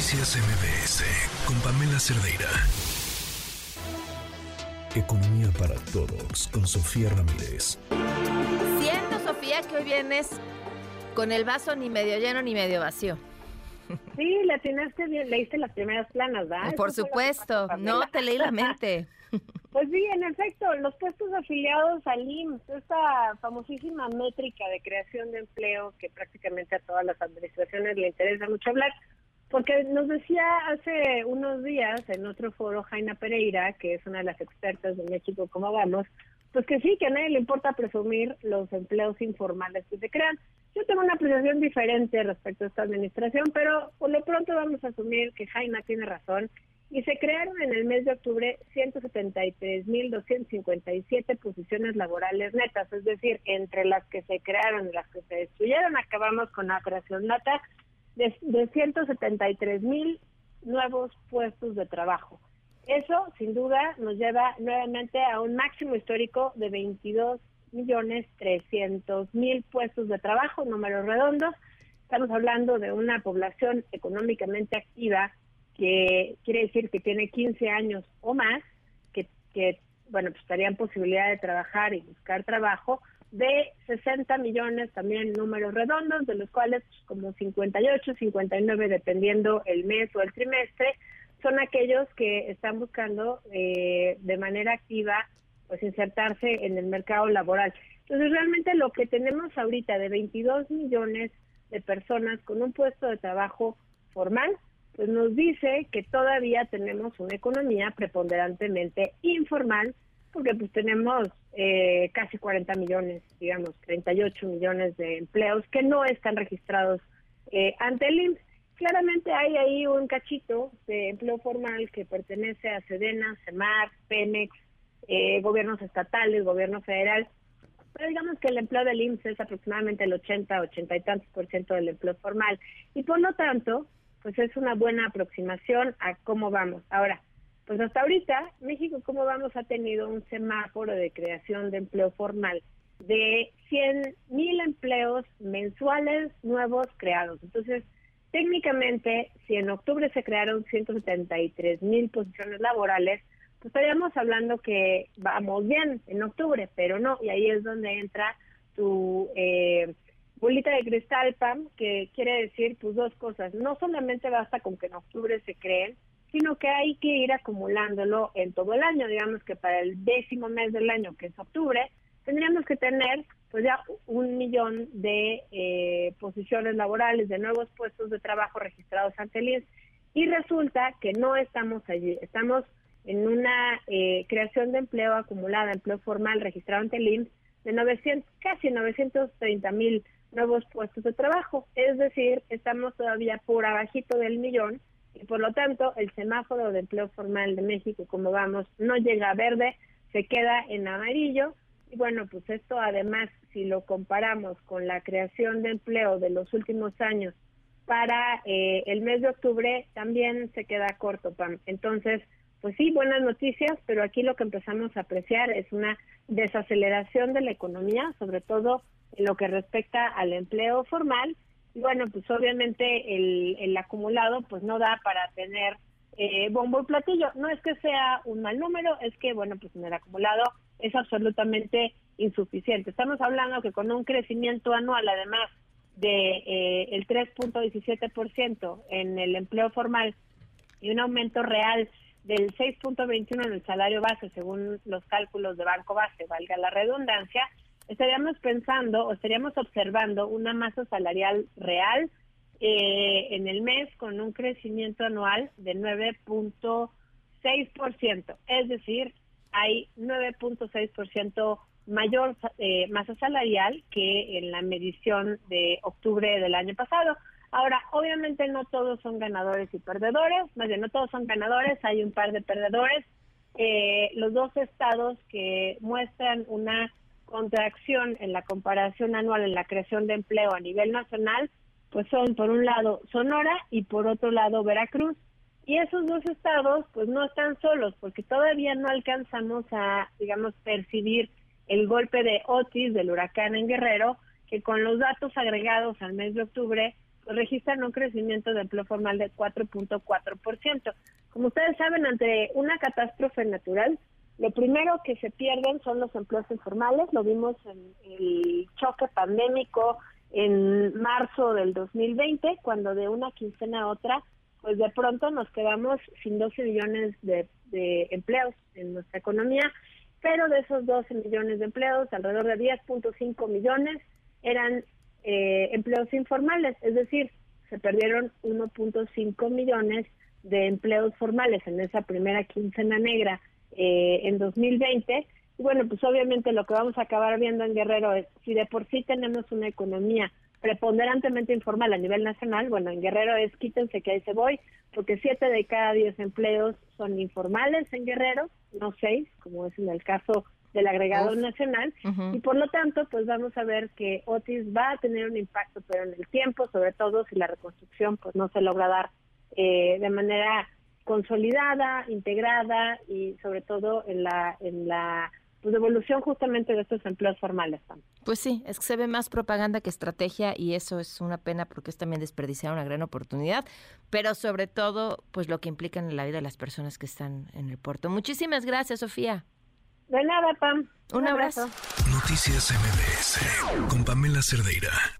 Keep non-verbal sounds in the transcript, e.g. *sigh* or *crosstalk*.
Noticias MBS con Pamela Cerdeira. Economía para todos con Sofía Ramírez. Siendo Sofía que hoy vienes con el vaso ni medio lleno ni medio vacío. *laughs* Sí, la tienes bien, leíste las primeras planas, ¿verdad? Por supuesto, no te leí la *laughs* mente. Pues sí, en efecto, los puestos afiliados al IMSS, esta famosísima métrica de creación de empleo que prácticamente a todas las administraciones le interesa mucho hablar, porque nos decía hace unos días en otro foro Jaina Pereira, que es una de las expertas de México, ¿cómo vamos? Pues que sí, que a nadie le importa presumir los empleos informales que se crean. Yo tengo una apreciación diferente respecto a esta administración, pero por lo pronto vamos a asumir que Jaina tiene razón y se crearon en el mes de octubre 173.257 posiciones laborales netas, es decir, entre las que se crearon y las que se destruyeron, acabamos con la creación neta de, de 173.000 nuevos puestos de trabajo. Eso, sin duda, nos lleva nuevamente a un máximo histórico de 22 millones 300 mil puestos de trabajo, números redondos. Estamos hablando de una población económicamente activa que quiere decir que tiene 15 años o más, que, que bueno, pues estarían posibilidad de trabajar y buscar trabajo, de 60 millones también números redondos, de los cuales como 58, 59, dependiendo el mes o el trimestre, son aquellos que están buscando eh, de manera activa pues insertarse en el mercado laboral. Entonces realmente lo que tenemos ahorita de 22 millones de personas con un puesto de trabajo formal, pues nos dice que todavía tenemos una economía preponderantemente informal, porque pues tenemos eh, casi 40 millones, digamos, 38 millones de empleos que no están registrados eh, ante el IMSS. Claramente hay ahí un cachito de empleo formal que pertenece a Sedena, CEMAR, Pemex, eh, gobiernos estatales, gobierno federal, pero digamos que el empleo del IMSS es aproximadamente el 80, 80 y tantos por ciento del empleo formal. Y por lo tanto, pues es una buena aproximación a cómo vamos. Ahora, pues hasta ahorita, México, ¿cómo vamos? Ha tenido un semáforo de creación de empleo formal de 100 mil empleos mensuales nuevos creados. Entonces, técnicamente, si en octubre se crearon 173 mil posiciones laborales, pues estaríamos hablando que vamos bien en octubre, pero no, y ahí es donde entra tu eh, bolita de cristal, Pam, que quiere decir pues dos cosas. No solamente basta con que en octubre se creen, sino que hay que ir acumulándolo en todo el año. Digamos que para el décimo mes del año, que es octubre, tendríamos que tener pues ya un millón de eh, posiciones laborales, de nuevos puestos de trabajo registrados ante el INS. Y resulta que no estamos allí. Estamos en una eh, creación de empleo acumulada, empleo formal registrado ante el INS, de 900, casi 930 mil nuevos puestos de trabajo. Es decir, estamos todavía por abajito del millón y por lo tanto el semáforo de empleo formal de México, como vamos, no llega a verde, se queda en amarillo. Y bueno, pues esto además, si lo comparamos con la creación de empleo de los últimos años para eh, el mes de octubre, también se queda corto, Pam. Entonces, pues sí, buenas noticias, pero aquí lo que empezamos a apreciar es una desaceleración de la economía, sobre todo en lo que respecta al empleo formal. Y bueno, pues obviamente el, el acumulado pues no da para tener eh, bombo y platillo. No es que sea un mal número, es que bueno, pues en el acumulado es absolutamente insuficiente. Estamos hablando que con un crecimiento anual, además de eh, el 3.17% en el empleo formal y un aumento real del 6.21 en el salario base, según los cálculos de Banco Base, valga la redundancia, estaríamos pensando o estaríamos observando una masa salarial real eh, en el mes con un crecimiento anual de 9.6%. Es decir, hay 9.6% mayor eh, masa salarial que en la medición de octubre del año pasado. Ahora, obviamente no todos son ganadores y perdedores, más bien no todos son ganadores, hay un par de perdedores. Eh, los dos estados que muestran una contracción en la comparación anual en la creación de empleo a nivel nacional, pues son por un lado Sonora y por otro lado Veracruz. Y esos dos estados pues no están solos porque todavía no alcanzamos a, digamos, percibir el golpe de Otis del huracán en Guerrero, que con los datos agregados al mes de octubre, registran un crecimiento de empleo formal de 4.4%. Como ustedes saben, ante una catástrofe natural, lo primero que se pierden son los empleos informales. Lo vimos en el choque pandémico en marzo del 2020, cuando de una quincena a otra, pues de pronto nos quedamos sin 12 millones de, empleos en nuestra economía, pero de esos 12 millones de empleos, alrededor de 10.5 millones eran eh, empleos informales, es decir, se perdieron 1.5 millones de empleos formales en esa primera quincena negra eh, en 2020 y bueno, pues obviamente lo que vamos a acabar viendo en Guerrero es, si de por sí tenemos una economía preponderantemente informal a nivel nacional, bueno, en Guerrero es quítense que ahí se voy, porque siete de cada diez empleos son informales en Guerrero, no seis, como es en el caso del agregado nacional, y por lo tanto, pues vamos a ver que Otis va a tener un impacto, pero en el tiempo, sobre todo si la reconstrucción pues no se logra dar eh, de manera consolidada, integrada y sobre todo en la en la pues, devolución justamente de estos empleos formales. Pues sí, es que se ve más propaganda que estrategia y eso es una pena porque es también desperdiciar una gran oportunidad, pero sobre todo, pues lo que implica en la vida de las personas que están en el puerto. Muchísimas gracias, Sofía. De nada, Pam. Un, abrazo. Noticias MBS con Pamela Cerdeira.